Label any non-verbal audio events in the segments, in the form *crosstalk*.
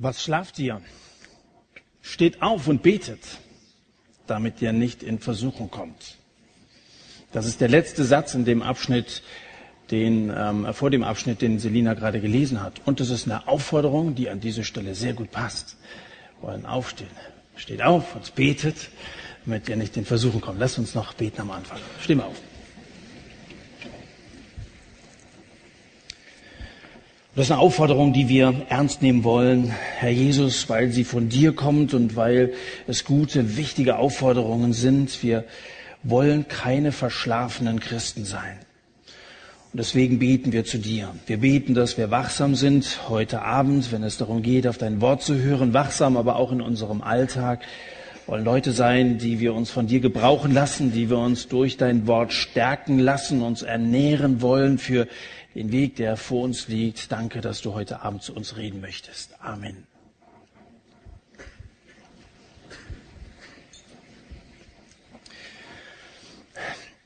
Was schlaft ihr? Steht auf und betet, damit ihr nicht in Versuchung kommt. Das ist der letzte Satz in dem Abschnitt, den, ähm, vor dem Abschnitt, den Selina gerade gelesen hat. Und das ist eine Aufforderung, die an diese Stelle sehr gut passt. Wir wollen aufstehen. Steht auf und betet, damit ihr nicht in Versuchung kommt. Lasst uns noch beten am Anfang. Wir auf. Das ist eine Aufforderung, die wir ernst nehmen wollen, Herr Jesus, weil sie von dir kommt und weil es gute, wichtige Aufforderungen sind. Wir wollen keine verschlafenen Christen sein. Und deswegen beten wir zu dir. Wir beten, dass wir wachsam sind heute Abend, wenn es darum geht, auf dein Wort zu hören, wachsam, aber auch in unserem Alltag. Wir wollen Leute sein, die wir uns von dir gebrauchen lassen, die wir uns durch dein Wort stärken lassen, uns ernähren wollen für den Weg, der vor uns liegt. Danke, dass du heute Abend zu uns reden möchtest. Amen.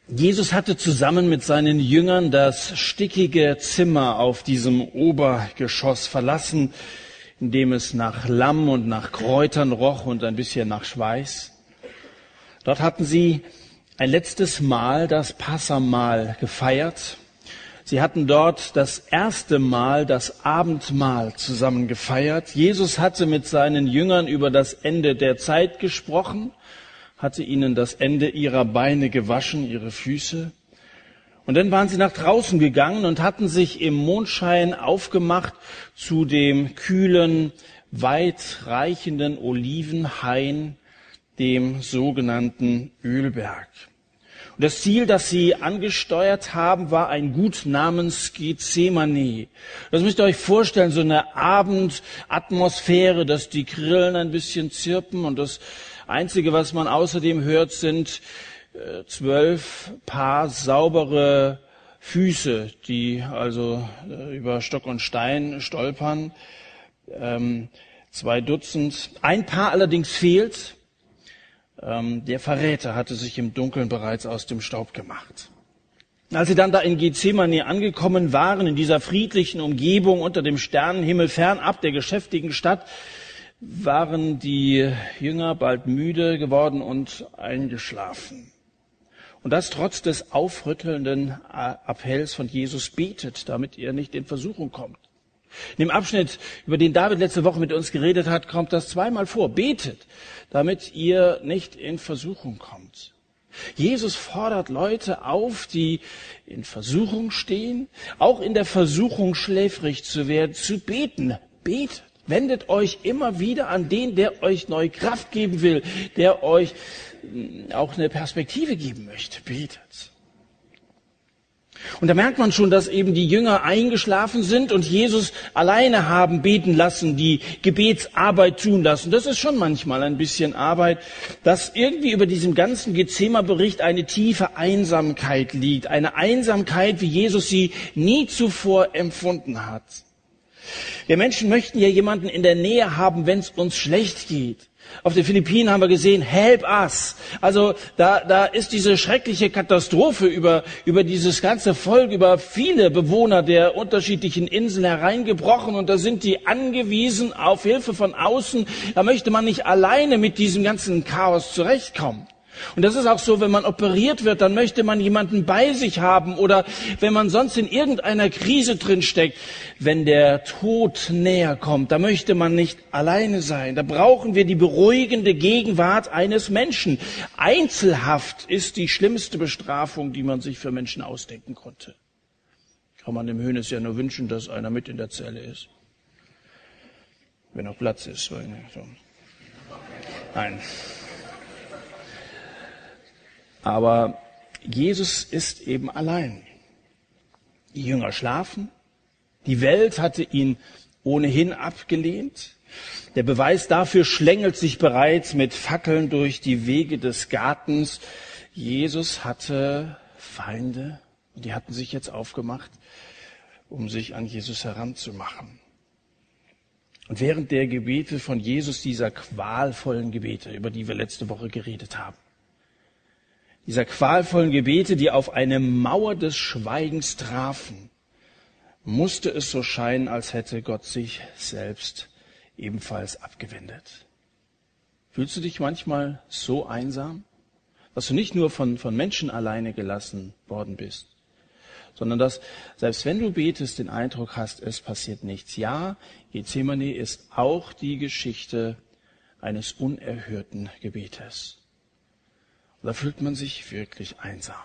Jesus hatte zusammen mit seinen Jüngern das stickige Zimmer auf diesem Obergeschoss verlassen, in dem es nach Lamm und nach Kräutern roch und ein bisschen nach Schweiß. Dort hatten sie ein letztes Mal das Passamal gefeiert Sie hatten dort das erste Mal das Abendmahl zusammen gefeiert. Jesus hatte mit seinen Jüngern über das Ende der Zeit gesprochen, hatte ihnen das Ende ihrer Beine gewaschen, ihre Füße. Und dann waren sie nach draußen gegangen und hatten sich im Mondschein aufgemacht zu dem kühlen, weitreichenden Olivenhain, dem sogenannten Ölberg. Das Ziel, das sie angesteuert haben, war ein Gut namens Gethsemane. Das müsst ihr euch vorstellen, so eine Abendatmosphäre, dass die Grillen ein bisschen zirpen und das Einzige, was man außerdem hört, sind äh, zwölf Paar saubere Füße, die also äh, über Stock und Stein stolpern. Ähm, zwei Dutzend. Ein Paar allerdings fehlt. Ähm, der Verräter hatte sich im Dunkeln bereits aus dem Staub gemacht. Als sie dann da in Gethsemane angekommen waren, in dieser friedlichen Umgebung unter dem Sternenhimmel fernab der geschäftigen Stadt, waren die Jünger bald müde geworden und eingeschlafen. Und das trotz des aufrüttelnden Appells von Jesus betet, damit ihr nicht in Versuchung kommt. In dem Abschnitt, über den David letzte Woche mit uns geredet hat, kommt das zweimal vor. Betet, damit ihr nicht in Versuchung kommt. Jesus fordert Leute auf, die in Versuchung stehen, auch in der Versuchung schläfrig zu werden, zu beten. Betet. Wendet euch immer wieder an den, der euch neue Kraft geben will, der euch hm, auch eine Perspektive geben möchte. Betet. Und da merkt man schon, dass eben die Jünger eingeschlafen sind und Jesus alleine haben beten lassen, die Gebetsarbeit tun lassen. Das ist schon manchmal ein bisschen Arbeit, dass irgendwie über diesem ganzen Gezema-Bericht eine tiefe Einsamkeit liegt. Eine Einsamkeit, wie Jesus sie nie zuvor empfunden hat. Wir Menschen möchten ja jemanden in der Nähe haben, wenn es uns schlecht geht. Auf den Philippinen haben wir gesehen, help us. Also da, da ist diese schreckliche Katastrophe über, über dieses ganze Volk, über viele Bewohner der unterschiedlichen Inseln hereingebrochen und da sind die angewiesen auf Hilfe von außen. Da möchte man nicht alleine mit diesem ganzen Chaos zurechtkommen. Und das ist auch so, wenn man operiert wird, dann möchte man jemanden bei sich haben oder wenn man sonst in irgendeiner Krise drinsteckt, wenn der Tod näher kommt, da möchte man nicht alleine sein. Da brauchen wir die beruhigende Gegenwart eines Menschen. Einzelhaft ist die schlimmste Bestrafung, die man sich für Menschen ausdenken konnte. Kann man dem Hönes ja nur wünschen, dass einer mit in der Zelle ist. Wenn noch Platz ist. Nein. Aber Jesus ist eben allein. Die Jünger schlafen. Die Welt hatte ihn ohnehin abgelehnt. Der Beweis dafür schlängelt sich bereits mit Fackeln durch die Wege des Gartens. Jesus hatte Feinde und die hatten sich jetzt aufgemacht, um sich an Jesus heranzumachen. Und während der Gebete von Jesus, dieser qualvollen Gebete, über die wir letzte Woche geredet haben, dieser qualvollen Gebete, die auf eine Mauer des Schweigens trafen, musste es so scheinen, als hätte Gott sich selbst ebenfalls abgewendet. Fühlst du dich manchmal so einsam, dass du nicht nur von, von Menschen alleine gelassen worden bist, sondern dass selbst wenn du betest, den Eindruck hast, es passiert nichts. Ja, Gethsemane ist auch die Geschichte eines unerhörten Gebetes. Da fühlt man sich wirklich einsam.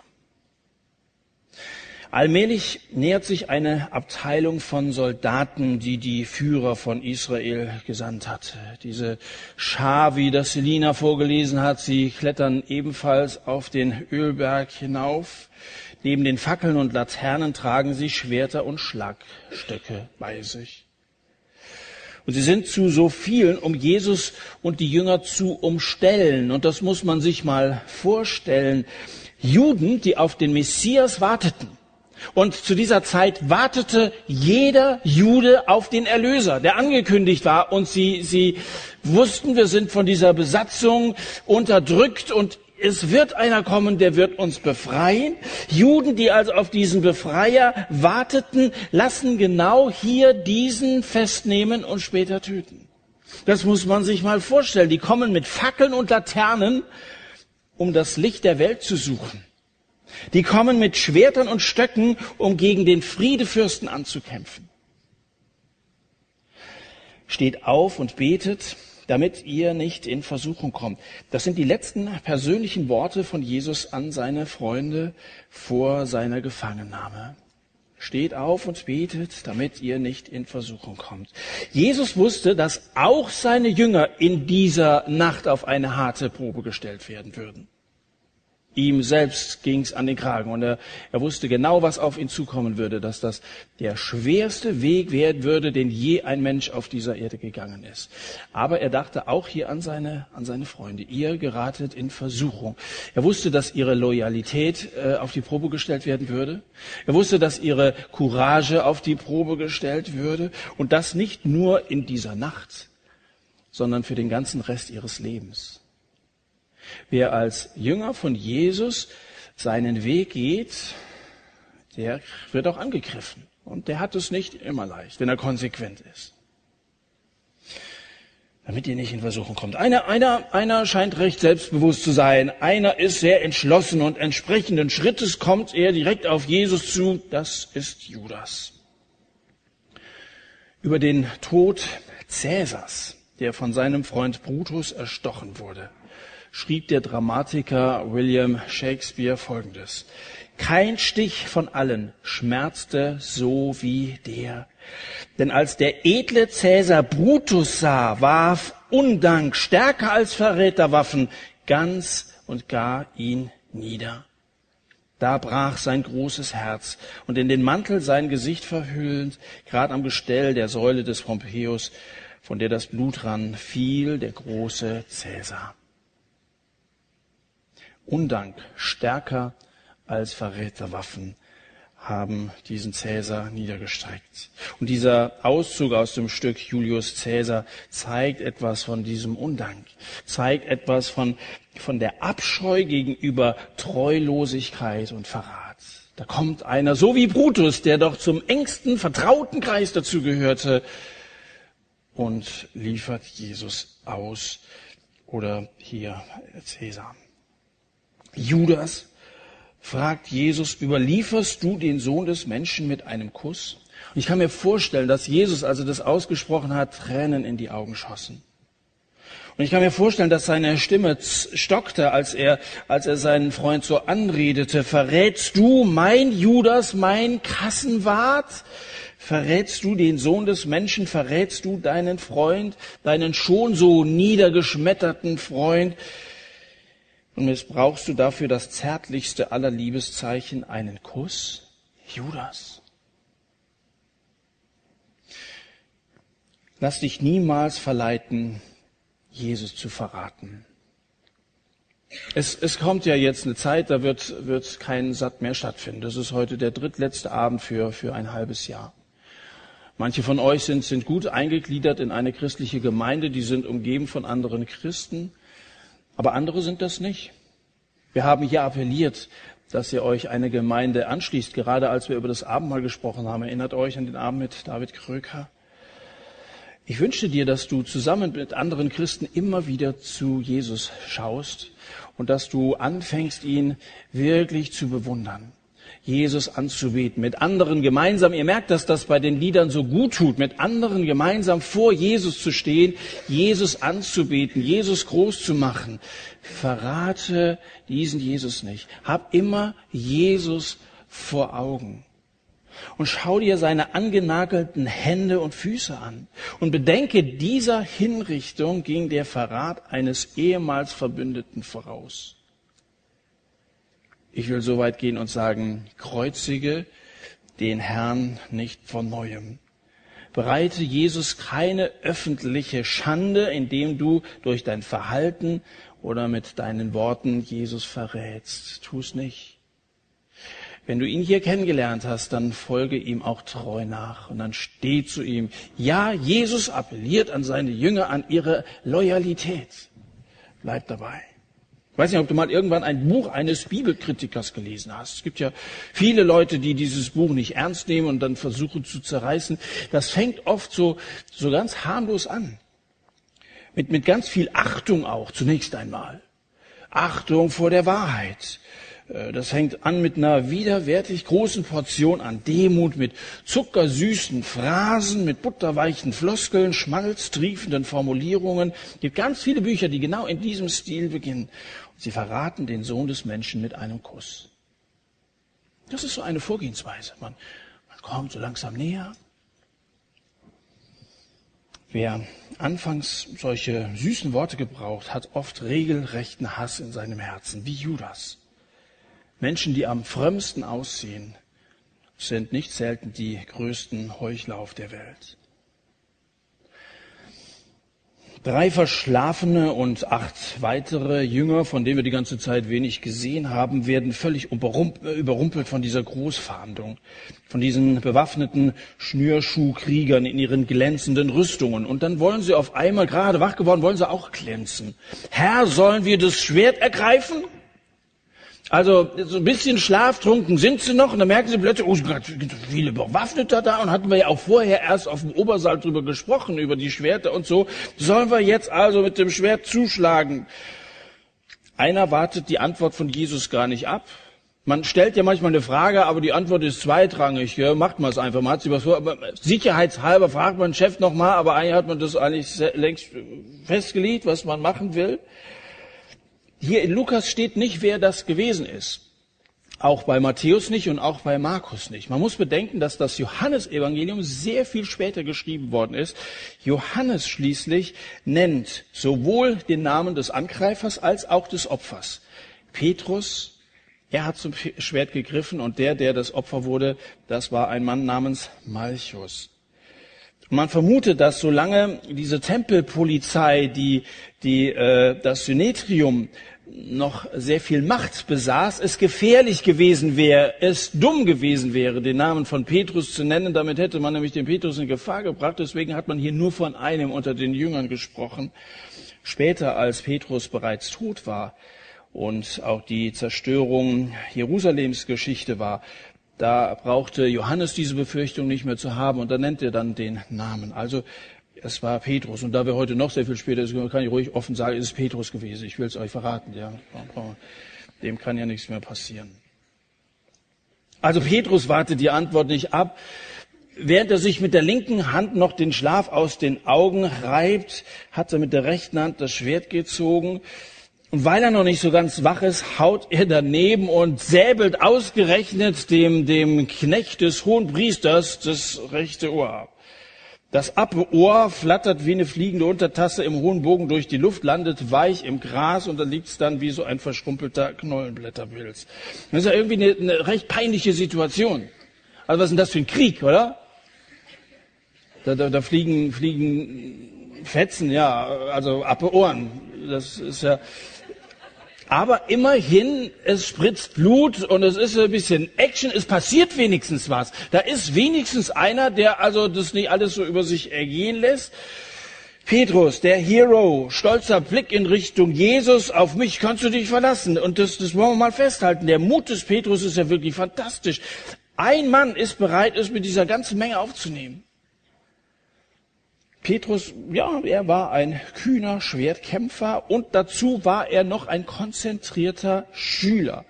Allmählich nähert sich eine Abteilung von Soldaten, die die Führer von Israel gesandt hat. Diese Schar, wie das Selina vorgelesen hat, sie klettern ebenfalls auf den Ölberg hinauf. Neben den Fackeln und Laternen tragen sie Schwerter und Schlagstöcke bei sich. Und sie sind zu so vielen, um Jesus und die Jünger zu umstellen. Und das muss man sich mal vorstellen. Juden, die auf den Messias warteten. Und zu dieser Zeit wartete jeder Jude auf den Erlöser, der angekündigt war. Und sie, sie wussten, wir sind von dieser Besatzung unterdrückt und es wird einer kommen, der wird uns befreien. Juden, die also auf diesen Befreier warteten, lassen genau hier diesen festnehmen und später töten. Das muss man sich mal vorstellen. Die kommen mit Fackeln und Laternen, um das Licht der Welt zu suchen. Die kommen mit Schwertern und Stöcken, um gegen den Friedefürsten anzukämpfen. Steht auf und betet, damit ihr nicht in Versuchung kommt. Das sind die letzten persönlichen Worte von Jesus an seine Freunde vor seiner Gefangennahme. Steht auf und betet, damit ihr nicht in Versuchung kommt. Jesus wusste, dass auch seine Jünger in dieser Nacht auf eine harte Probe gestellt werden würden. Ihm selbst ging es an den Kragen und er, er wusste genau, was auf ihn zukommen würde, dass das der schwerste Weg werden würde, den je ein Mensch auf dieser Erde gegangen ist. Aber er dachte auch hier an seine, an seine Freunde. Ihr geratet in Versuchung. Er wusste, dass ihre Loyalität äh, auf die Probe gestellt werden würde. Er wusste, dass ihre Courage auf die Probe gestellt würde und das nicht nur in dieser Nacht, sondern für den ganzen Rest ihres Lebens. Wer als Jünger von Jesus seinen Weg geht, der wird auch angegriffen. Und der hat es nicht immer leicht, wenn er konsequent ist. Damit ihr nicht in Versuchung kommt. Einer, einer, einer scheint recht selbstbewusst zu sein. Einer ist sehr entschlossen und entsprechenden Schrittes kommt er direkt auf Jesus zu. Das ist Judas. Über den Tod Cäsars, der von seinem Freund Brutus erstochen wurde, schrieb der Dramatiker William Shakespeare Folgendes. Kein Stich von allen schmerzte so wie der. Denn als der edle Cäsar Brutus sah, warf Undank stärker als Verräterwaffen ganz und gar ihn nieder. Da brach sein großes Herz und in den Mantel sein Gesicht verhüllend, grad am Gestell der Säule des Pompeius, von der das Blut rann, fiel der große Cäsar. Undank stärker als Verräterwaffen haben diesen Cäsar niedergestreckt. Und dieser Auszug aus dem Stück Julius Cäsar zeigt etwas von diesem Undank, zeigt etwas von, von der Abscheu gegenüber Treulosigkeit und Verrat. Da kommt einer, so wie Brutus, der doch zum engsten vertrauten Kreis dazu gehörte, und liefert Jesus aus. Oder hier Cäsar. Judas fragt Jesus, überlieferst du den Sohn des Menschen mit einem Kuss? Und ich kann mir vorstellen, dass Jesus, als er das ausgesprochen hat, Tränen in die Augen schossen. Und ich kann mir vorstellen, dass seine Stimme stockte, als er, als er seinen Freund so anredete. Verrätst du mein Judas, mein Kassenwart? Verrätst du den Sohn des Menschen? Verrätst du deinen Freund, deinen schon so niedergeschmetterten Freund? Und missbrauchst du dafür das zärtlichste aller Liebeszeichen, einen Kuss? Judas. Lass dich niemals verleiten, Jesus zu verraten. Es, es kommt ja jetzt eine Zeit, da wird, wird kein Satt mehr stattfinden. Das ist heute der drittletzte Abend für, für ein halbes Jahr. Manche von euch sind, sind gut eingegliedert in eine christliche Gemeinde, die sind umgeben von anderen Christen. Aber andere sind das nicht. Wir haben hier appelliert, dass ihr euch eine Gemeinde anschließt, gerade als wir über das Abendmahl gesprochen haben. Erinnert euch an den Abend mit David Kröker. Ich wünsche dir, dass du zusammen mit anderen Christen immer wieder zu Jesus schaust und dass du anfängst, ihn wirklich zu bewundern. Jesus anzubeten, mit anderen gemeinsam, ihr merkt, dass das bei den Liedern so gut tut, mit anderen gemeinsam vor Jesus zu stehen, Jesus anzubeten, Jesus groß zu machen. Verrate diesen Jesus nicht. Hab immer Jesus vor Augen und schau dir seine angenagelten Hände und Füße an und bedenke, dieser Hinrichtung ging der Verrat eines ehemals Verbündeten voraus. Ich will so weit gehen und sagen, kreuzige den Herrn nicht von neuem. Bereite Jesus keine öffentliche Schande, indem du durch dein Verhalten oder mit deinen Worten Jesus verrätst. Tu es nicht. Wenn du ihn hier kennengelernt hast, dann folge ihm auch treu nach und dann steh zu ihm. Ja, Jesus appelliert an seine Jünger, an ihre Loyalität. Bleib dabei. Ich weiß nicht, ob du mal irgendwann ein Buch eines Bibelkritikers gelesen hast. Es gibt ja viele Leute, die dieses Buch nicht ernst nehmen und dann versuchen zu zerreißen. Das fängt oft so, so ganz harmlos an. Mit, mit ganz viel Achtung auch, zunächst einmal. Achtung vor der Wahrheit. Äh, das fängt an mit einer widerwärtig großen Portion an Demut, mit zuckersüßen Phrasen, mit butterweichen Floskeln, schmalztriefenden Formulierungen. Es gibt ganz viele Bücher, die genau in diesem Stil beginnen. Sie verraten den Sohn des Menschen mit einem Kuss. Das ist so eine Vorgehensweise. Man, man kommt so langsam näher. Wer anfangs solche süßen Worte gebraucht, hat oft regelrechten Hass in seinem Herzen, wie Judas. Menschen, die am frömmsten aussehen, sind nicht selten die größten Heuchler auf der Welt. Drei verschlafene und acht weitere Jünger, von denen wir die ganze Zeit wenig gesehen haben, werden völlig überrumpelt von dieser Großfahndung, von diesen bewaffneten Schnürschuhkriegern in ihren glänzenden Rüstungen. Und dann wollen sie auf einmal, gerade wach geworden, wollen sie auch glänzen. Herr, sollen wir das Schwert ergreifen? Also so ein bisschen schlaftrunken sind sie noch und dann merken sie plötzlich, oh, gibt viele Bewaffnete da und hatten wir ja auch vorher erst auf dem Obersaal drüber gesprochen, über die Schwerter und so. Sollen wir jetzt also mit dem Schwert zuschlagen? Einer wartet die Antwort von Jesus gar nicht ab. Man stellt ja manchmal eine Frage, aber die Antwort ist zweitrangig. Ja, macht man es einfach. Man hat sie was vor. Aber sicherheitshalber fragt man den Chef nochmal, aber eigentlich hat man das eigentlich längst festgelegt, was man machen will. Hier in Lukas steht nicht, wer das gewesen ist. Auch bei Matthäus nicht und auch bei Markus nicht. Man muss bedenken, dass das Johannesevangelium sehr viel später geschrieben worden ist. Johannes schließlich nennt sowohl den Namen des Angreifers als auch des Opfers. Petrus, er hat zum Schwert gegriffen und der, der das Opfer wurde, das war ein Mann namens Malchus. Man vermutet, dass solange diese Tempelpolizei, die, die äh, das Synetrium noch sehr viel Macht besaß, es gefährlich gewesen wäre, es dumm gewesen wäre, den Namen von Petrus zu nennen. Damit hätte man nämlich den Petrus in Gefahr gebracht. Deswegen hat man hier nur von einem unter den Jüngern gesprochen. Später, als Petrus bereits tot war und auch die Zerstörung Jerusalems Geschichte war, da brauchte Johannes diese Befürchtung nicht mehr zu haben und da nennt er dann den Namen. Also es war Petrus. Und da wir heute noch sehr viel später sind, kann ich ruhig offen sagen, es ist Petrus gewesen. Ich will es euch verraten. Ja. Dem kann ja nichts mehr passieren. Also Petrus wartet die Antwort nicht ab. Während er sich mit der linken Hand noch den Schlaf aus den Augen reibt, hat er mit der rechten Hand das Schwert gezogen. Und weil er noch nicht so ganz wach ist, haut er daneben und säbelt ausgerechnet dem, dem Knecht des hohen Priesters das rechte Ohr ab. Das Ohr flattert wie eine fliegende Untertasse im hohen Bogen durch die Luft, landet weich im Gras und da liegt es dann wie so ein verschrumpelter Knollenblätterpilz. Das ist ja irgendwie eine, eine recht peinliche Situation. Also was ist denn das für ein Krieg, oder? Da, da, da fliegen, fliegen Fetzen, ja, also Appe Ohren. Das ist ja, aber immerhin, es spritzt Blut und es ist ein bisschen Action, es passiert wenigstens was. Da ist wenigstens einer, der also das nicht alles so über sich ergehen lässt. Petrus, der Hero, stolzer Blick in Richtung Jesus, auf mich kannst du dich verlassen. Und das, das wollen wir mal festhalten. Der Mut des Petrus ist ja wirklich fantastisch. Ein Mann ist bereit, es mit dieser ganzen Menge aufzunehmen. Petrus, ja, er war ein kühner Schwertkämpfer und dazu war er noch ein konzentrierter Schüler.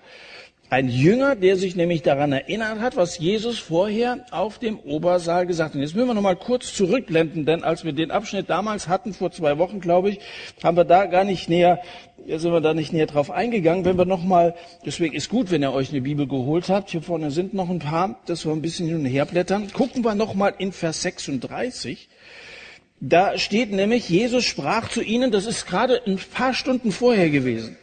Ein Jünger, der sich nämlich daran erinnert hat, was Jesus vorher auf dem Obersaal gesagt hat. Jetzt müssen wir noch mal kurz zurückblenden, denn als wir den Abschnitt damals hatten, vor zwei Wochen, glaube ich, haben wir da gar nicht näher, sind wir da nicht näher drauf eingegangen. Wenn wir noch mal, deswegen ist gut, wenn ihr euch eine Bibel geholt habt. Hier vorne sind noch ein paar, dass wir ein bisschen hin und her blättern. Gucken wir noch mal in Vers 36. Da steht nämlich, Jesus sprach zu ihnen, das ist gerade ein paar Stunden vorher gewesen.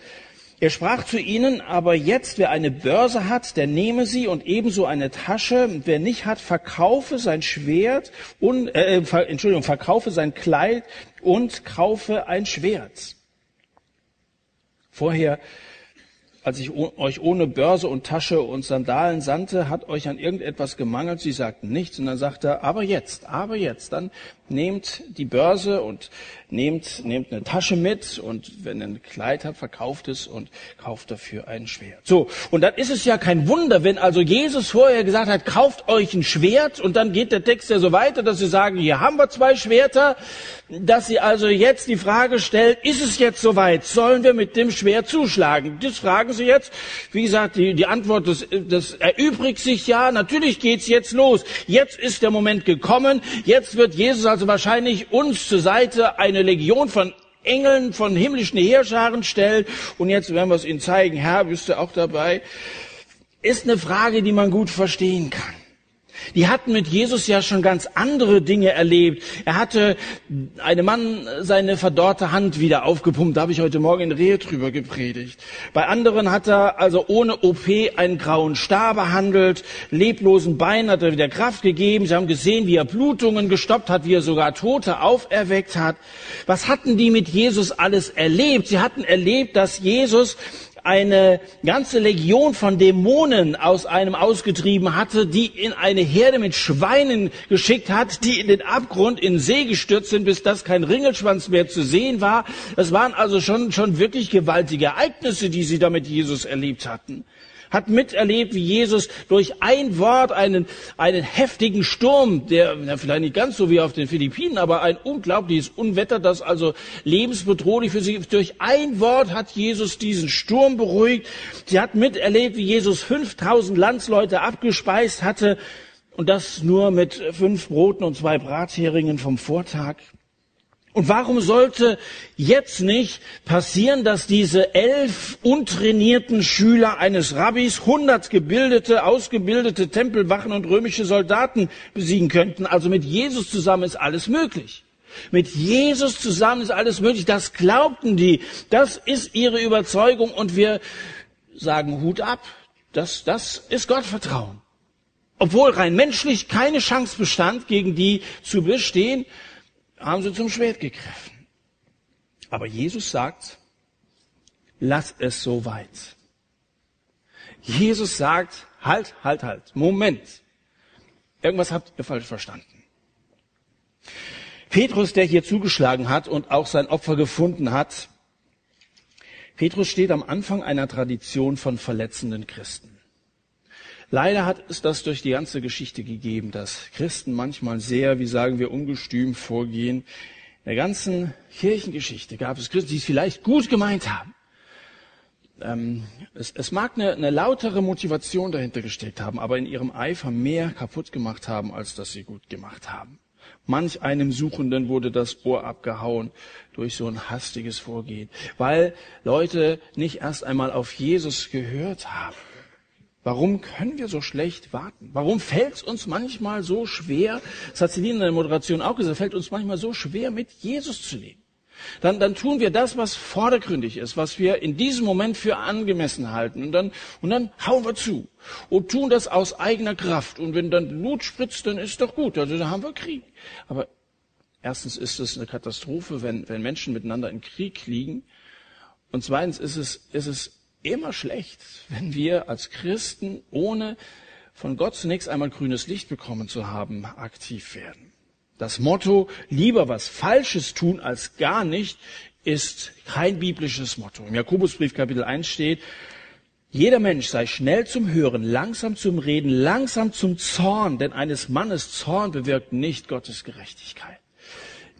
Er sprach zu ihnen, aber jetzt, wer eine Börse hat, der nehme sie und ebenso eine Tasche. Wer nicht hat, verkaufe sein Schwert und, äh, Entschuldigung, verkaufe sein Kleid und kaufe ein Schwert. Vorher als ich euch ohne Börse und Tasche und Sandalen sandte, hat euch an irgendetwas gemangelt? Sie sagten nichts. Und dann sagt er, aber jetzt, aber jetzt, dann nehmt die Börse und nehmt, nehmt eine Tasche mit und wenn ihr ein Kleid habt, verkauft es und kauft dafür ein Schwert. So. Und dann ist es ja kein Wunder, wenn also Jesus vorher gesagt hat, kauft euch ein Schwert und dann geht der Text ja so weiter, dass sie sagen, hier haben wir zwei Schwerter, dass sie also jetzt die Frage stellt, ist es jetzt soweit? Sollen wir mit dem Schwert zuschlagen? Das fragen sie jetzt. Wie gesagt, die, die Antwort, das, das erübrigt sich ja. Natürlich geht's jetzt los. Jetzt ist der Moment gekommen. Jetzt wird Jesus also wahrscheinlich uns zur Seite eine Legion von Engeln, von himmlischen Heerscharen stellen. Und jetzt werden wir es Ihnen zeigen. Herr, bist du auch dabei? Ist eine Frage, die man gut verstehen kann. Die hatten mit Jesus ja schon ganz andere Dinge erlebt. Er hatte einem Mann seine verdorrte Hand wieder aufgepumpt. Da habe ich heute Morgen in Rehe drüber gepredigt. Bei anderen hat er also ohne OP einen grauen Star behandelt. Leblosen Beinen hat er wieder Kraft gegeben. Sie haben gesehen, wie er Blutungen gestoppt hat, wie er sogar Tote auferweckt hat. Was hatten die mit Jesus alles erlebt? Sie hatten erlebt, dass Jesus eine ganze Legion von Dämonen aus einem ausgetrieben hatte, die in eine Herde mit Schweinen geschickt hat, die in den Abgrund in See gestürzt sind, bis das kein Ringelschwanz mehr zu sehen war. Das waren also schon, schon wirklich gewaltige Ereignisse, die sie da mit Jesus erlebt hatten hat miterlebt, wie Jesus durch ein Wort einen, einen heftigen Sturm, der na, vielleicht nicht ganz so wie auf den Philippinen, aber ein unglaubliches Unwetter, das also lebensbedrohlich für sie, durch ein Wort hat Jesus diesen Sturm beruhigt. Sie hat miterlebt, wie Jesus 5000 Landsleute abgespeist hatte und das nur mit fünf Broten und zwei Bratheringen vom Vortag. Und warum sollte jetzt nicht passieren, dass diese elf untrainierten Schüler eines Rabbis hundert gebildete, ausgebildete Tempelwachen und römische Soldaten besiegen könnten? Also mit Jesus zusammen ist alles möglich. Mit Jesus zusammen ist alles möglich. Das glaubten die. Das ist ihre Überzeugung und wir sagen Hut ab. Das, das ist Gottvertrauen. Obwohl rein menschlich keine Chance bestand, gegen die zu bestehen, haben sie zum Schwert gegriffen. Aber Jesus sagt, lass es so weit. Jesus sagt, halt, halt, halt, Moment. Irgendwas habt ihr falsch verstanden. Petrus, der hier zugeschlagen hat und auch sein Opfer gefunden hat, Petrus steht am Anfang einer Tradition von verletzenden Christen. Leider hat es das durch die ganze Geschichte gegeben, dass Christen manchmal sehr, wie sagen wir, ungestüm vorgehen. In der ganzen Kirchengeschichte gab es Christen, die es vielleicht gut gemeint haben. Ähm, es, es, mag eine, eine lautere Motivation dahinter gesteckt haben, aber in ihrem Eifer mehr kaputt gemacht haben, als dass sie gut gemacht haben. Manch einem Suchenden wurde das Ohr abgehauen durch so ein hastiges Vorgehen, weil Leute nicht erst einmal auf Jesus gehört haben. Warum können wir so schlecht warten? Warum fällt es uns manchmal so schwer, das hat Celine in der Moderation auch gesagt, fällt uns manchmal so schwer, mit Jesus zu leben? Dann, dann tun wir das, was vordergründig ist, was wir in diesem Moment für angemessen halten. Und dann, und dann hauen wir zu und tun das aus eigener Kraft. Und wenn dann Blut spritzt, dann ist doch gut. Also dann haben wir Krieg. Aber erstens ist es eine Katastrophe, wenn, wenn Menschen miteinander in Krieg liegen. Und zweitens ist es, ist es immer schlecht, wenn wir als Christen, ohne von Gott zunächst einmal grünes Licht bekommen zu haben, aktiv werden. Das Motto, lieber was Falsches tun als gar nicht, ist kein biblisches Motto. Im Jakobusbrief Kapitel 1 steht, jeder Mensch sei schnell zum Hören, langsam zum Reden, langsam zum Zorn, denn eines Mannes Zorn bewirkt nicht Gottes Gerechtigkeit.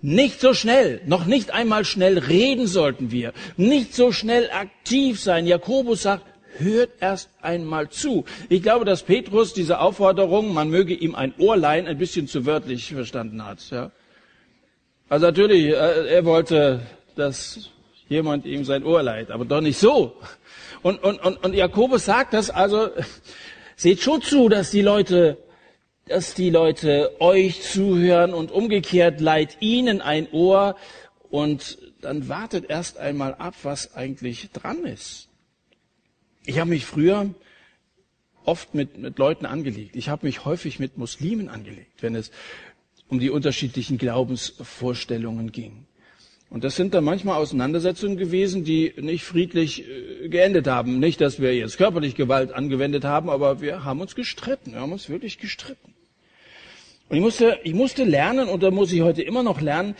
Nicht so schnell, noch nicht einmal schnell reden sollten wir, nicht so schnell aktiv sein. Jakobus sagt, hört erst einmal zu. Ich glaube, dass Petrus diese Aufforderung, man möge ihm ein Ohr leihen, ein bisschen zu wörtlich verstanden hat. Ja. Also natürlich, äh, er wollte, dass jemand ihm sein Ohr leiht, aber doch nicht so. Und, und, und, und Jakobus sagt das also, seht schon zu, dass die Leute, dass die Leute euch zuhören und umgekehrt leiht ihnen ein Ohr und dann wartet erst einmal ab, was eigentlich dran ist. Ich habe mich früher oft mit, mit Leuten angelegt. Ich habe mich häufig mit Muslimen angelegt, wenn es um die unterschiedlichen Glaubensvorstellungen ging. Und das sind dann manchmal Auseinandersetzungen gewesen, die nicht friedlich äh, geendet haben. Nicht, dass wir jetzt körperlich Gewalt angewendet haben, aber wir haben uns gestritten. Wir haben uns wirklich gestritten. Und ich musste, ich musste lernen, und da muss ich heute immer noch lernen,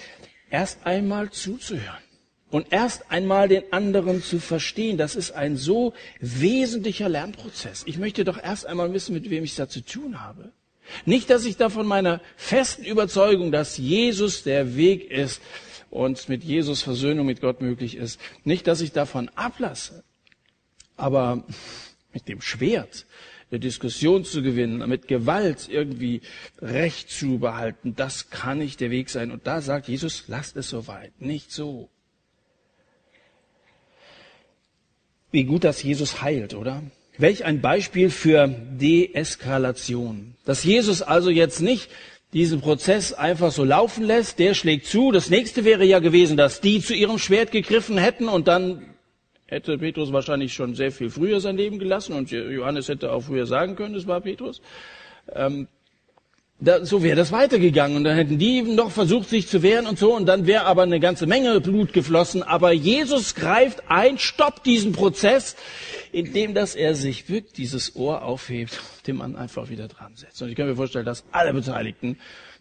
erst einmal zuzuhören. Und erst einmal den anderen zu verstehen, das ist ein so wesentlicher Lernprozess. Ich möchte doch erst einmal wissen, mit wem ich da zu tun habe. Nicht, dass ich da von meiner festen Überzeugung, dass Jesus der Weg ist und mit Jesus Versöhnung mit Gott möglich ist, nicht, dass ich davon ablasse, aber mit dem Schwert eine Diskussion zu gewinnen, mit Gewalt irgendwie Recht zu behalten, das kann nicht der Weg sein. Und da sagt Jesus, lasst es soweit, nicht so. Wie gut, dass Jesus heilt, oder? Welch ein Beispiel für Deeskalation. Dass Jesus also jetzt nicht diesen Prozess einfach so laufen lässt, der schlägt zu. Das nächste wäre ja gewesen, dass die zu ihrem Schwert gegriffen hätten und dann hätte Petrus wahrscheinlich schon sehr viel früher sein Leben gelassen und Johannes hätte auch früher sagen können, es war Petrus. Ähm, da, so wäre das weitergegangen und dann hätten die noch versucht, sich zu wehren und so und dann wäre aber eine ganze Menge Blut geflossen. Aber Jesus greift ein, stoppt diesen Prozess, indem dass er sich wirklich dieses Ohr aufhebt, dem man einfach wieder dran setzt. Und ich kann mir vorstellen, dass alle Beteiligten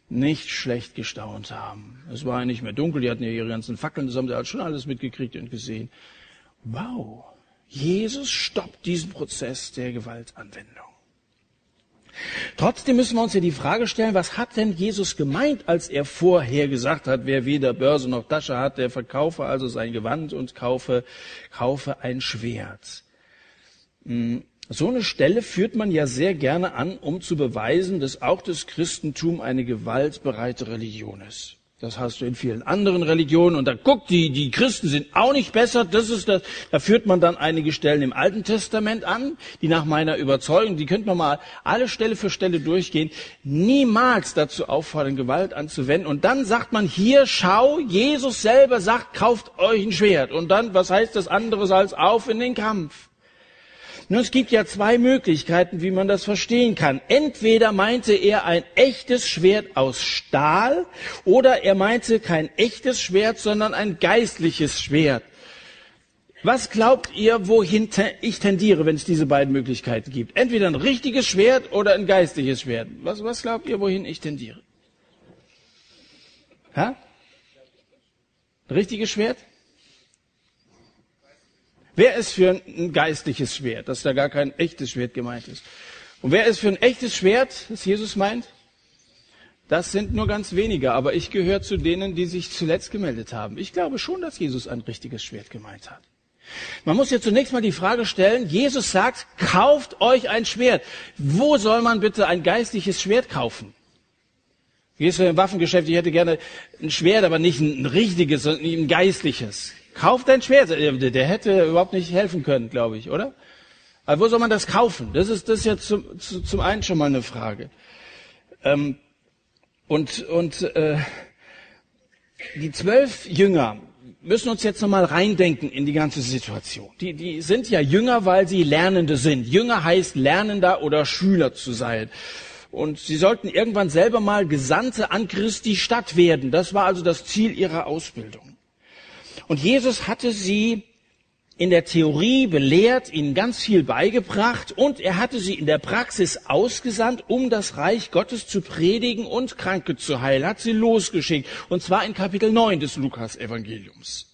nicht schlecht gestaunt haben. Es war ja nicht mehr dunkel, die hatten ja ihre ganzen Fackeln, das haben sie halt schon alles mitgekriegt und gesehen. Wow, Jesus stoppt diesen Prozess der Gewaltanwendung. Trotzdem müssen wir uns ja die Frage stellen, was hat denn Jesus gemeint, als er vorher gesagt hat, wer weder Börse noch Tasche hat, der verkaufe also sein Gewand und kaufe, kaufe ein Schwert. Hm, so eine Stelle führt man ja sehr gerne an, um zu beweisen, dass auch das Christentum eine gewaltbereite Religion ist. Das hast du in vielen anderen Religionen. Und da guckt, die, die Christen sind auch nicht besser. Das ist das. Da führt man dann einige Stellen im Alten Testament an, die nach meiner Überzeugung, die könnte man mal alle Stelle für Stelle durchgehen, niemals dazu auffordern, Gewalt anzuwenden. Und dann sagt man hier, schau, Jesus selber sagt, kauft euch ein Schwert. Und dann, was heißt das anderes als auf in den Kampf? Nun, es gibt ja zwei Möglichkeiten, wie man das verstehen kann. Entweder meinte er ein echtes Schwert aus Stahl oder er meinte kein echtes Schwert, sondern ein geistliches Schwert. Was glaubt ihr, wohin ich tendiere, wenn es diese beiden Möglichkeiten gibt? Entweder ein richtiges Schwert oder ein geistliches Schwert. Was, was glaubt ihr, wohin ich tendiere? Ha? Ein richtiges Schwert? Wer ist für ein geistliches Schwert, dass da gar kein echtes Schwert gemeint ist? Und wer ist für ein echtes Schwert, das Jesus meint? Das sind nur ganz wenige, aber ich gehöre zu denen, die sich zuletzt gemeldet haben. Ich glaube schon, dass Jesus ein richtiges Schwert gemeint hat. Man muss jetzt zunächst mal die Frage stellen, Jesus sagt, kauft euch ein Schwert. Wo soll man bitte ein geistliches Schwert kaufen? Gehst du im Waffengeschäft, ich hätte gerne ein Schwert, aber nicht ein richtiges, sondern ein geistliches. Kauft ein Schwert. Der hätte überhaupt nicht helfen können, glaube ich, oder? Aber wo soll man das kaufen? Das ist, das ist jetzt zum, zum einen schon mal eine Frage. Ähm, und und äh, die zwölf Jünger müssen uns jetzt nochmal reindenken in die ganze Situation. Die, die sind ja Jünger, weil sie Lernende sind. Jünger heißt Lernender oder Schüler zu sein. Und sie sollten irgendwann selber mal Gesandte an Christi Stadt werden. Das war also das Ziel ihrer Ausbildung. Und Jesus hatte sie in der Theorie belehrt, ihnen ganz viel beigebracht und er hatte sie in der Praxis ausgesandt, um das Reich Gottes zu predigen und Kranke zu heilen, hat sie losgeschickt. Und zwar in Kapitel 9 des Lukas-Evangeliums.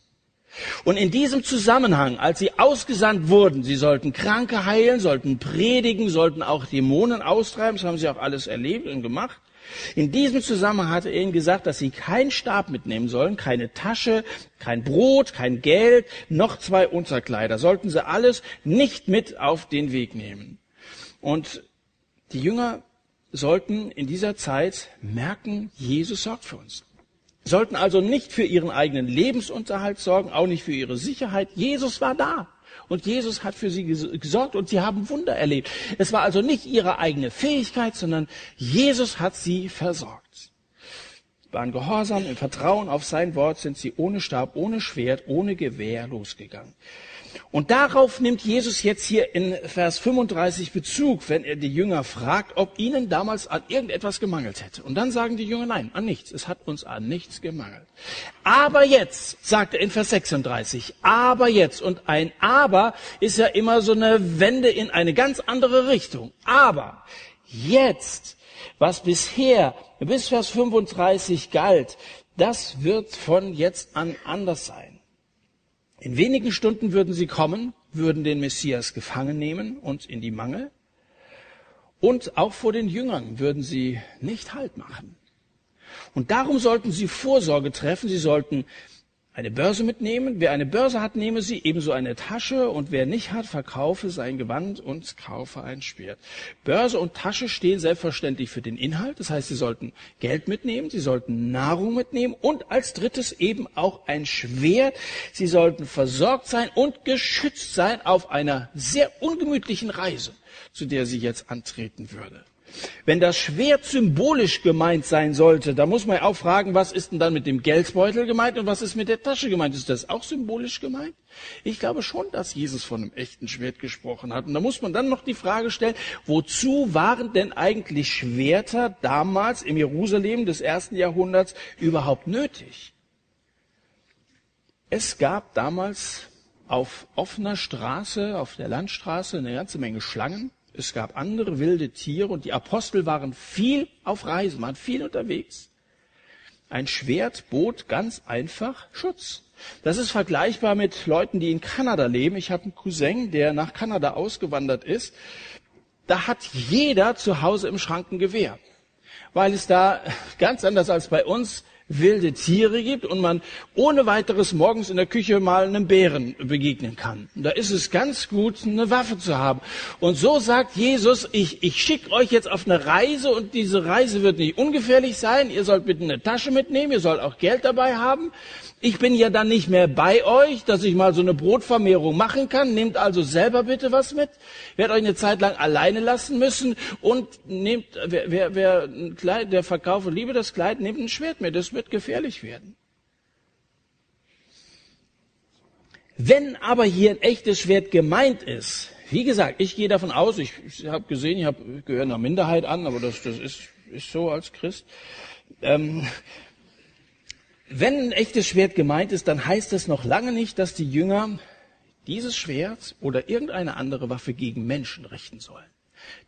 Und in diesem Zusammenhang, als sie ausgesandt wurden, sie sollten Kranke heilen, sollten predigen, sollten auch Dämonen austreiben, das haben sie auch alles erlebt und gemacht, In diesem Zusammenhang hatte er ihnen gesagt, dass sie keinen Stab mitnehmen sollen, keine Tasche, kein Brot, kein Geld, noch zwei Unterkleider. Sollten sie alles nicht mit auf den Weg nehmen. Und die Jünger sollten in dieser Zeit merken, Jesus sorgt für uns. Sollten also nicht für ihren eigenen Lebensunterhalt sorgen, auch nicht für ihre Sicherheit. Jesus war da. Und Jesus hat für sie gesorgt und sie haben Wunder erlebt. Es war also nicht ihre eigene Fähigkeit, sondern Jesus hat sie versorgt. Sie waren gehorsam, im Vertrauen auf sein Wort sind sie ohne Stab, ohne Schwert, ohne Gewehr losgegangen. Und darauf nimmt Jesus jetzt hier in Vers 35 Bezug, wenn er die Jünger fragt, ob ihnen damals an irgendetwas gemangelt hätte. Und dann sagen die Jünger, nein, an nichts. Es hat uns an nichts gemangelt. Aber jetzt, sagt er in Vers 36, aber jetzt. Und ein aber ist ja immer so eine Wende in eine ganz andere Richtung. Aber jetzt, was bisher bis Vers 35 galt, das wird von jetzt an anders sein. In wenigen Stunden würden sie kommen, würden den Messias gefangen nehmen und in die Mangel. Und auch vor den Jüngern würden sie nicht Halt machen. Und darum sollten sie Vorsorge treffen. Sie sollten eine Börse mitnehmen. Wer eine Börse hat, nehme sie, ebenso eine Tasche. Und wer nicht hat, verkaufe sein Gewand und kaufe ein Schwert. Börse und Tasche stehen selbstverständlich für den Inhalt. Das heißt, sie sollten Geld mitnehmen, sie sollten Nahrung mitnehmen und als drittes eben auch ein Schwert. Sie sollten versorgt sein und geschützt sein auf einer sehr ungemütlichen Reise, zu der sie jetzt antreten würde. Wenn das Schwert symbolisch gemeint sein sollte, da muss man auch fragen, was ist denn dann mit dem Geldbeutel gemeint und was ist mit der Tasche gemeint? Ist das auch symbolisch gemeint? Ich glaube schon, dass Jesus von einem echten Schwert gesprochen hat. Und da muss man dann noch die Frage stellen, wozu waren denn eigentlich Schwerter damals im Jerusalem des ersten Jahrhunderts überhaupt nötig? Es gab damals auf offener Straße, auf der Landstraße, eine ganze Menge Schlangen es gab andere wilde Tiere und die Apostel waren viel auf Reisen, waren viel unterwegs. Ein Schwert bot ganz einfach Schutz. Das ist vergleichbar mit Leuten, die in Kanada leben. Ich habe einen Cousin, der nach Kanada ausgewandert ist. Da hat jeder zu Hause im Schrank ein Gewehr, weil es da *laughs* ganz anders als bei uns wilde Tiere gibt und man ohne weiteres morgens in der Küche mal einem Bären begegnen kann. Da ist es ganz gut, eine Waffe zu haben. Und so sagt Jesus, ich, ich schicke euch jetzt auf eine Reise und diese Reise wird nicht ungefährlich sein. Ihr sollt bitte eine Tasche mitnehmen, ihr sollt auch Geld dabei haben. Ich bin ja dann nicht mehr bei euch, dass ich mal so eine Brotvermehrung machen kann. Nehmt also selber bitte was mit. Werdet euch eine Zeit lang alleine lassen müssen und nehmt, wer, wer, wer ein Kleid, der verkaufe liebe das Kleid, nehmt ein Schwert mit. Das wird gefährlich werden. Wenn aber hier ein echtes Schwert gemeint ist, wie gesagt, ich gehe davon aus, ich, ich habe gesehen, ich, hab, ich gehöre einer Minderheit an, aber das, das ist, ist so als Christ. Ähm, wenn ein echtes Schwert gemeint ist, dann heißt es noch lange nicht, dass die Jünger dieses Schwert oder irgendeine andere Waffe gegen Menschen richten sollen.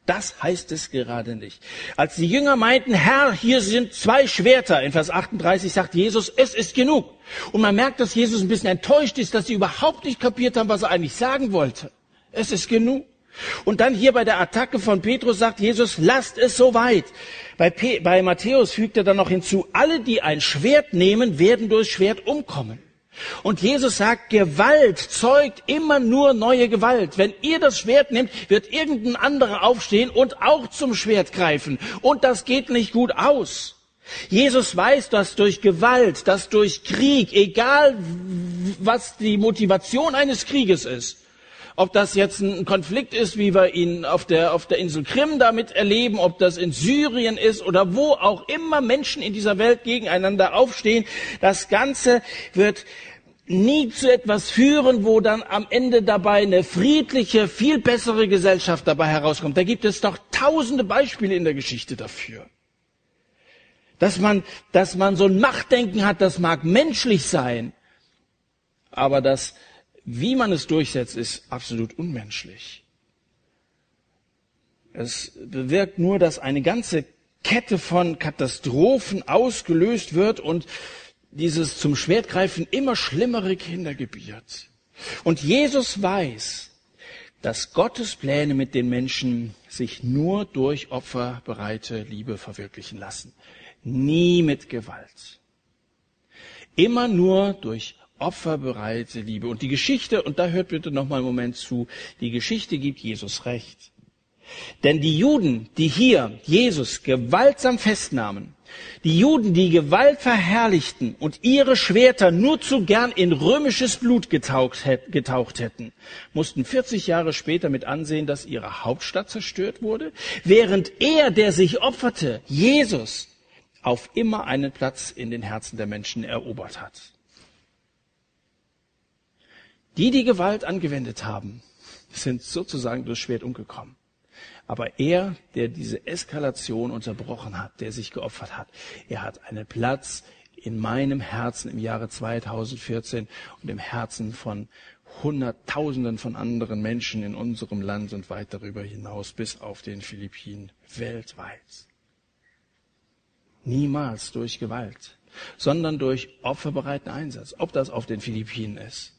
Das heißt es gerade nicht. Als die Jünger meinten, Herr, hier sind zwei Schwerter, in Vers 38 sagt Jesus, es ist genug. Und man merkt, dass Jesus ein bisschen enttäuscht ist, dass sie überhaupt nicht kapiert haben, was er eigentlich sagen wollte. Es ist genug. Und dann hier bei der Attacke von Petrus sagt Jesus, lasst es so weit. Bei, bei Matthäus fügt er dann noch hinzu, alle, die ein Schwert nehmen, werden durch Schwert umkommen. Und Jesus sagt, Gewalt zeugt immer nur neue Gewalt. Wenn ihr das Schwert nehmt, wird irgendein anderer aufstehen und auch zum Schwert greifen. Und das geht nicht gut aus. Jesus weiß, dass durch Gewalt, dass durch Krieg, egal was die Motivation eines Krieges ist, ob das jetzt ein Konflikt ist, wie wir ihn auf der, auf der Insel Krim damit erleben, ob das in Syrien ist oder wo auch immer Menschen in dieser Welt gegeneinander aufstehen. Das Ganze wird nie zu etwas führen, wo dann am Ende dabei eine friedliche, viel bessere Gesellschaft dabei herauskommt. Da gibt es doch tausende Beispiele in der Geschichte dafür. Dass man, dass man so ein Machtdenken hat, das mag menschlich sein, aber das wie man es durchsetzt, ist absolut unmenschlich. Es bewirkt nur, dass eine ganze Kette von Katastrophen ausgelöst wird und dieses zum Schwertgreifen immer schlimmere Kinder gebiert. Und Jesus weiß, dass Gottes Pläne mit den Menschen sich nur durch opferbereite Liebe verwirklichen lassen. Nie mit Gewalt. Immer nur durch opferbereite Liebe. Und die Geschichte, und da hört bitte noch mal einen Moment zu, die Geschichte gibt Jesus recht. Denn die Juden, die hier Jesus gewaltsam festnahmen, die Juden, die Gewalt verherrlichten und ihre Schwerter nur zu gern in römisches Blut getaucht, getaucht hätten, mussten 40 Jahre später mit ansehen, dass ihre Hauptstadt zerstört wurde, während er, der sich opferte, Jesus, auf immer einen Platz in den Herzen der Menschen erobert hat. Die, die Gewalt angewendet haben, sind sozusagen durchs Schwert umgekommen. Aber er, der diese Eskalation unterbrochen hat, der sich geopfert hat, er hat einen Platz in meinem Herzen im Jahre 2014 und im Herzen von Hunderttausenden von anderen Menschen in unserem Land und weit darüber hinaus bis auf den Philippinen weltweit. Niemals durch Gewalt, sondern durch opferbereiten Einsatz. Ob das auf den Philippinen ist,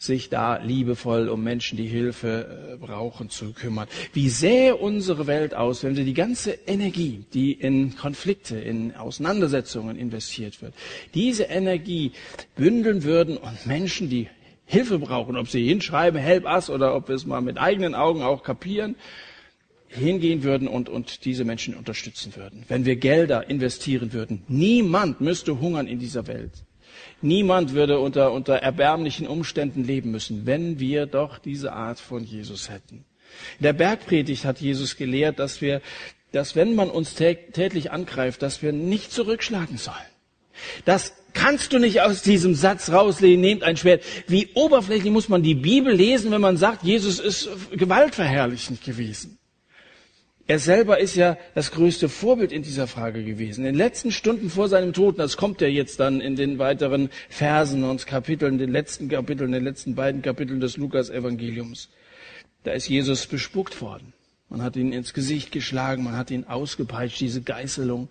sich da liebevoll um Menschen, die Hilfe äh, brauchen, zu kümmern. Wie sähe unsere Welt aus, wenn wir die ganze Energie, die in Konflikte, in Auseinandersetzungen investiert wird, diese Energie bündeln würden und Menschen, die Hilfe brauchen, ob sie hinschreiben, help us, oder ob wir es mal mit eigenen Augen auch kapieren, hingehen würden und, und diese Menschen unterstützen würden. Wenn wir Gelder investieren würden. Niemand müsste hungern in dieser Welt. Niemand würde unter, unter erbärmlichen Umständen leben müssen, wenn wir doch diese Art von Jesus hätten. In der Bergpredigt hat Jesus gelehrt, dass wir, dass wenn man uns täglich angreift, dass wir nicht zurückschlagen sollen. Das kannst du nicht aus diesem Satz rauslehnen, nehmt ein Schwert. Wie oberflächlich muss man die Bibel lesen, wenn man sagt, Jesus ist gewaltverherrlichend gewesen. Er selber ist ja das größte Vorbild in dieser Frage gewesen. In den letzten Stunden vor seinem Tod, das kommt ja jetzt dann in den weiteren Versen und Kapiteln, den letzten Kapiteln, den letzten beiden Kapiteln des Lukas-Evangeliums. Da ist Jesus bespuckt worden. Man hat ihn ins Gesicht geschlagen, man hat ihn ausgepeitscht. Diese Geißelung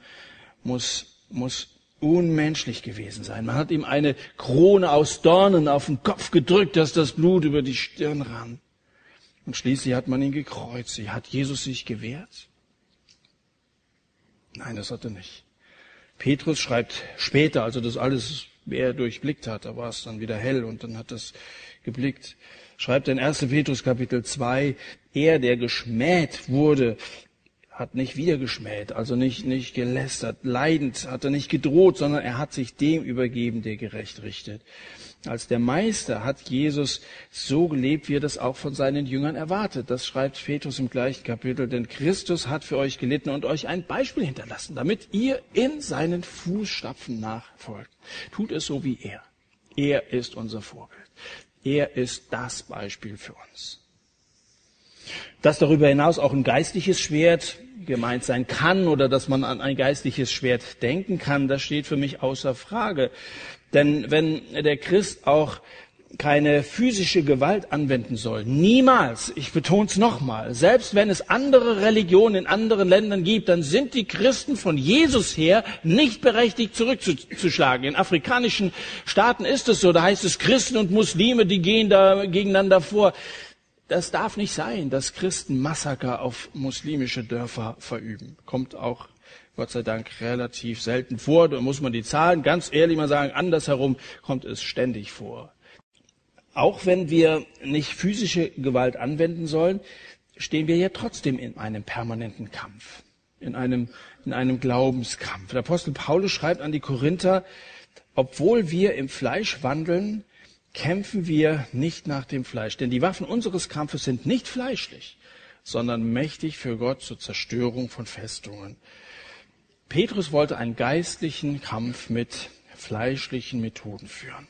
muss, muss unmenschlich gewesen sein. Man hat ihm eine Krone aus Dornen auf den Kopf gedrückt, dass das Blut über die Stirn rann. Und schließlich hat man ihn gekreuzigt. Hat Jesus sich gewehrt? Nein, das hat er nicht. Petrus schreibt später, also das alles er durchblickt hat, da war es dann wieder hell und dann hat das geblickt, schreibt in 1. Petrus Kapitel 2, er, der geschmäht wurde, hat nicht wieder geschmäht, also nicht, nicht gelästert, leidend hat er nicht gedroht, sondern er hat sich dem übergeben, der gerecht richtet. Als der Meister hat Jesus so gelebt, wie er das auch von seinen Jüngern erwartet. Das schreibt Petrus im gleichen Kapitel. Denn Christus hat für euch gelitten und euch ein Beispiel hinterlassen, damit ihr in seinen Fußstapfen nachfolgt. Tut es so wie er. Er ist unser Vorbild. Er ist das Beispiel für uns. Dass darüber hinaus auch ein geistliches Schwert gemeint sein kann oder dass man an ein geistliches Schwert denken kann, das steht für mich außer Frage. Denn wenn der Christ auch keine physische Gewalt anwenden soll, niemals, ich betone es nochmal, selbst wenn es andere Religionen in anderen Ländern gibt, dann sind die Christen von Jesus her nicht berechtigt zurückzuschlagen. In afrikanischen Staaten ist es so, da heißt es Christen und Muslime, die gehen da gegeneinander vor. Das darf nicht sein, dass Christen Massaker auf muslimische Dörfer verüben. Kommt auch Gott sei Dank relativ selten vor. Da muss man die Zahlen ganz ehrlich mal sagen, andersherum kommt es ständig vor. Auch wenn wir nicht physische Gewalt anwenden sollen, stehen wir ja trotzdem in einem permanenten Kampf, in einem, in einem Glaubenskampf. Der Apostel Paulus schreibt an die Korinther, obwohl wir im Fleisch wandeln, kämpfen wir nicht nach dem Fleisch. Denn die Waffen unseres Kampfes sind nicht fleischlich, sondern mächtig für Gott zur Zerstörung von Festungen. Petrus wollte einen geistlichen Kampf mit fleischlichen Methoden führen.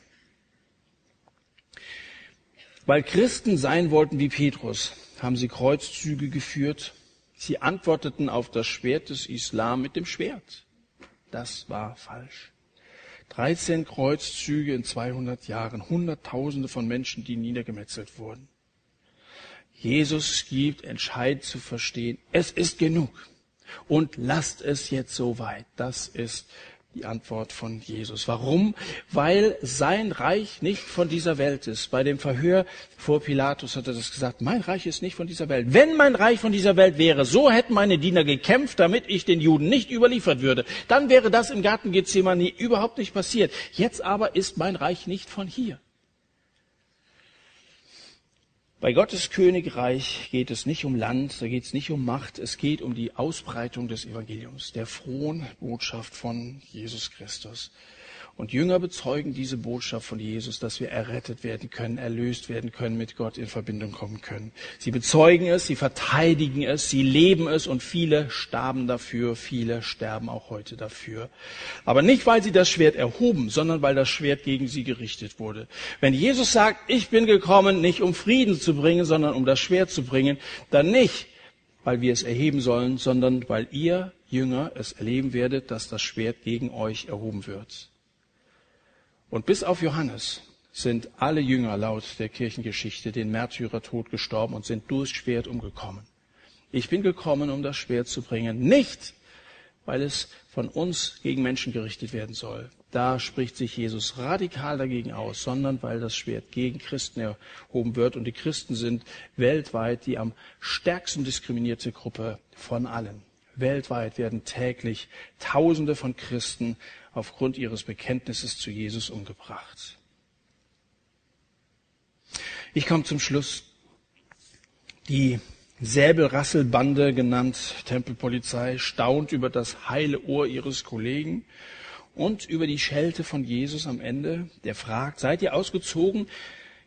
Weil Christen sein wollten wie Petrus, haben sie Kreuzzüge geführt. Sie antworteten auf das Schwert des Islam mit dem Schwert. Das war falsch. 13 Kreuzzüge in 200 Jahren, Hunderttausende von Menschen, die niedergemetzelt wurden. Jesus gibt entscheidend zu verstehen, es ist genug und lasst es jetzt so weit. Das ist die Antwort von Jesus. Warum? Weil sein Reich nicht von dieser Welt ist. Bei dem Verhör vor Pilatus hat er das gesagt, mein Reich ist nicht von dieser Welt. Wenn mein Reich von dieser Welt wäre, so hätten meine Diener gekämpft, damit ich den Juden nicht überliefert würde. Dann wäre das im Garten Gethsemane überhaupt nicht passiert. Jetzt aber ist mein Reich nicht von hier. Bei Gottes Königreich geht es nicht um Land, da geht es nicht um Macht, es geht um die Ausbreitung des Evangeliums, der frohen Botschaft von Jesus Christus. Und Jünger bezeugen diese Botschaft von Jesus, dass wir errettet werden können, erlöst werden können, mit Gott in Verbindung kommen können. Sie bezeugen es, sie verteidigen es, sie leben es und viele starben dafür, viele sterben auch heute dafür. Aber nicht, weil sie das Schwert erhoben, sondern weil das Schwert gegen sie gerichtet wurde. Wenn Jesus sagt, ich bin gekommen, nicht um Frieden zu bringen, sondern um das Schwert zu bringen, dann nicht, weil wir es erheben sollen, sondern weil ihr Jünger es erleben werdet, dass das Schwert gegen euch erhoben wird. Und bis auf Johannes sind alle Jünger laut der Kirchengeschichte den Märtyrertod gestorben und sind durchs Schwert umgekommen. Ich bin gekommen, um das Schwert zu bringen, nicht weil es von uns gegen Menschen gerichtet werden soll. Da spricht sich Jesus radikal dagegen aus, sondern weil das Schwert gegen Christen erhoben wird. Und die Christen sind weltweit die am stärksten diskriminierte Gruppe von allen. Weltweit werden täglich Tausende von Christen aufgrund ihres Bekenntnisses zu Jesus umgebracht. Ich komme zum Schluss. Die Säbelrasselbande, genannt Tempelpolizei, staunt über das heile Ohr ihres Kollegen und über die Schelte von Jesus am Ende, der fragt, seid ihr ausgezogen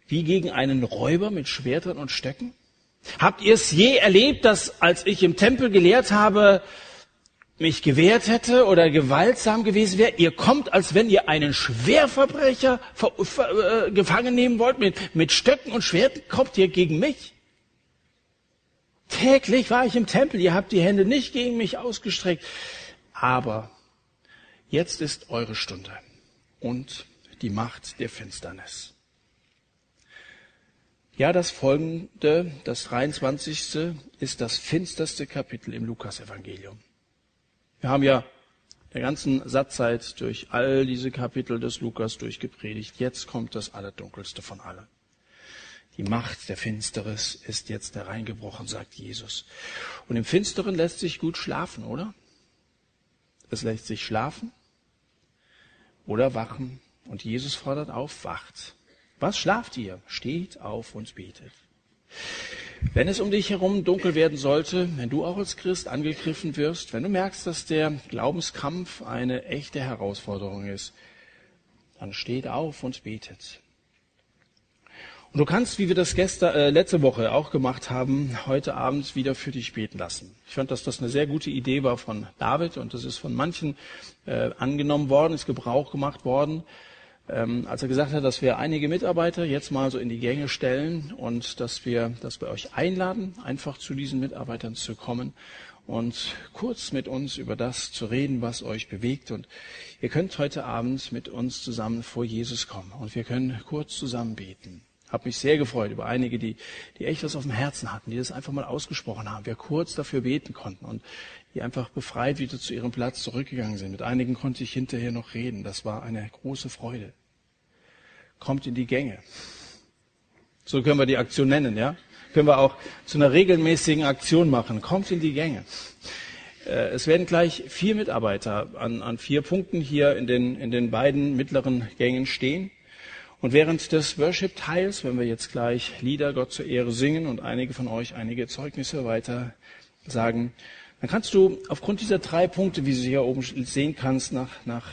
wie gegen einen Räuber mit Schwertern und Stöcken? Habt ihr es je erlebt, dass als ich im Tempel gelehrt habe, mich gewehrt hätte oder gewaltsam gewesen wäre. Ihr kommt, als wenn ihr einen Schwerverbrecher ver, ver, äh, gefangen nehmen wollt, mit, mit Stöcken und Schwerten kommt ihr gegen mich. Täglich war ich im Tempel, ihr habt die Hände nicht gegen mich ausgestreckt. Aber jetzt ist eure Stunde und die Macht der Finsternis. Ja, das folgende, das 23. ist das finsterste Kapitel im Lukasevangelium. Wir haben ja der ganzen Satzzeit durch all diese Kapitel des Lukas durchgepredigt. Jetzt kommt das Allerdunkelste von allem. Die Macht der Finsteres ist jetzt hereingebrochen, sagt Jesus. Und im Finsteren lässt sich gut schlafen, oder? Es lässt sich schlafen oder wachen. Und Jesus fordert auf, wacht. Was schlaft ihr? Steht auf und betet. Wenn es um dich herum dunkel werden sollte, wenn du auch als Christ angegriffen wirst, wenn du merkst, dass der Glaubenskampf eine echte Herausforderung ist, dann steht auf und betet. Und du kannst, wie wir das gestern, äh, letzte Woche auch gemacht haben, heute Abend wieder für dich beten lassen. Ich fand, dass das eine sehr gute Idee war von David und das ist von manchen äh, angenommen worden, ist Gebrauch gemacht worden ähm, als er gesagt hat, dass wir einige Mitarbeiter jetzt mal so in die Gänge stellen und dass wir, dass wir euch einladen, einfach zu diesen Mitarbeitern zu kommen und kurz mit uns über das zu reden, was euch bewegt. Und ihr könnt heute Abend mit uns zusammen vor Jesus kommen und wir können kurz zusammen beten. Hab mich sehr gefreut über einige, die, die echt was auf dem Herzen hatten, die das einfach mal ausgesprochen haben, wir kurz dafür beten konnten und die einfach befreit wieder zu ihrem Platz zurückgegangen sind. Mit einigen konnte ich hinterher noch reden. Das war eine große Freude. Kommt in die Gänge. So können wir die Aktion nennen, ja? Können wir auch zu einer regelmäßigen Aktion machen. Kommt in die Gänge. Äh, es werden gleich vier Mitarbeiter an, an vier Punkten hier in den, in den beiden mittleren Gängen stehen. Und während des Worship-Teils, wenn wir jetzt gleich Lieder Gott zur Ehre singen und einige von euch einige Zeugnisse weiter sagen, dann kannst du aufgrund dieser drei Punkte, wie du sie hier oben sehen kannst, nach, nach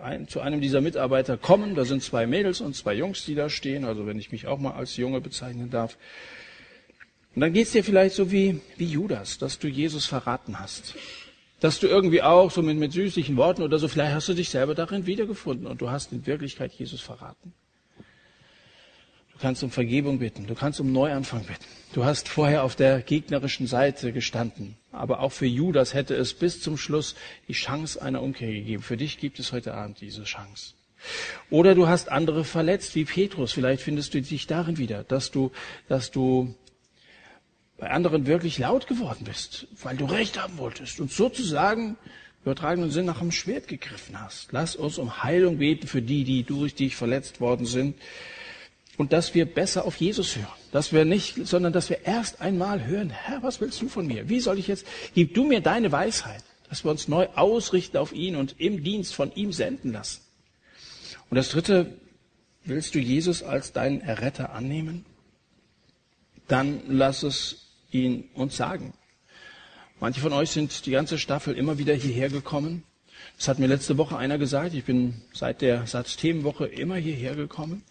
ein, zu einem dieser Mitarbeiter kommen. Da sind zwei Mädels und zwei Jungs, die da stehen. Also wenn ich mich auch mal als Junge bezeichnen darf. Und dann geht's dir vielleicht so wie, wie Judas, dass du Jesus verraten hast. Dass du irgendwie auch so mit, mit süßlichen Worten oder so, vielleicht hast du dich selber darin wiedergefunden und du hast in Wirklichkeit Jesus verraten. Du kannst um Vergebung bitten. Du kannst um Neuanfang bitten. Du hast vorher auf der gegnerischen Seite gestanden. Aber auch für Judas hätte es bis zum Schluss die Chance einer Umkehr gegeben. Für dich gibt es heute Abend diese Chance. Oder du hast andere verletzt, wie Petrus. Vielleicht findest du dich darin wieder, dass du, dass du bei anderen wirklich laut geworden bist, weil du Recht haben wolltest und sozusagen übertragenen Sinn nach dem Schwert gegriffen hast. Lass uns um Heilung beten für die, die durch dich verletzt worden sind. Und dass wir besser auf Jesus hören. Dass wir nicht, sondern dass wir erst einmal hören, Herr, was willst du von mir? Wie soll ich jetzt, gib du mir deine Weisheit. Dass wir uns neu ausrichten auf ihn und im Dienst von ihm senden lassen. Und das dritte, willst du Jesus als deinen Erretter annehmen? Dann lass es ihn uns sagen. Manche von euch sind die ganze Staffel immer wieder hierher gekommen. Das hat mir letzte Woche einer gesagt. Ich bin seit der Satzthemenwoche immer hierher gekommen.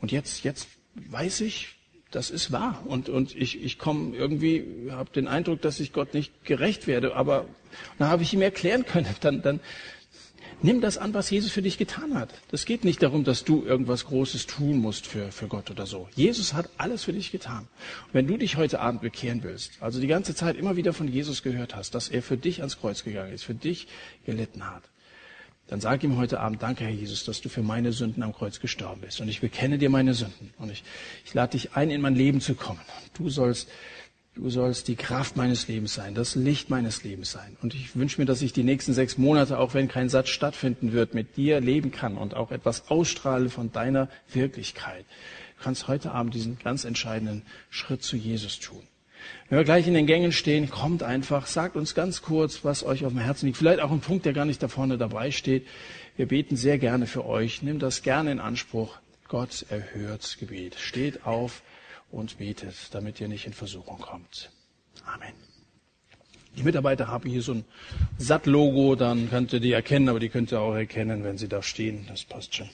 Und jetzt, jetzt weiß ich, das ist wahr. Und, und ich, ich komme irgendwie, habe den Eindruck, dass ich Gott nicht gerecht werde. Aber dann habe ich ihm erklären können, dann, dann, Nimm das an, was Jesus für dich getan hat. Das geht nicht darum, dass du irgendwas Großes tun musst für, für Gott oder so. Jesus hat alles für dich getan. Und wenn du dich heute Abend bekehren willst, also die ganze Zeit immer wieder von Jesus gehört hast, dass er für dich ans Kreuz gegangen ist, für dich gelitten hat, dann sag ihm heute Abend, danke Herr Jesus, dass du für meine Sünden am Kreuz gestorben bist. Und ich bekenne dir meine Sünden. Und ich, ich lade dich ein, in mein Leben zu kommen. Du sollst Du sollst die Kraft meines Lebens sein, das Licht meines Lebens sein. Und ich wünsche mir, dass ich die nächsten sechs Monate, auch wenn kein Satz stattfinden wird, mit dir leben kann und auch etwas ausstrahle von deiner Wirklichkeit. Du kannst heute Abend diesen ganz entscheidenden Schritt zu Jesus tun. Wenn wir gleich in den Gängen stehen, kommt einfach, sagt uns ganz kurz, was euch auf dem Herzen liegt. Vielleicht auch ein Punkt, der gar nicht da vorne dabei steht. Wir beten sehr gerne für euch. Nimm das gerne in Anspruch. Gott erhört Gebet. Steht auf und betet, damit ihr nicht in Versuchung kommt. Amen. Die Mitarbeiter haben hier so ein SAT-Logo, dann könnt ihr die erkennen, aber die könnt ihr auch erkennen, wenn sie da stehen. Das passt schon.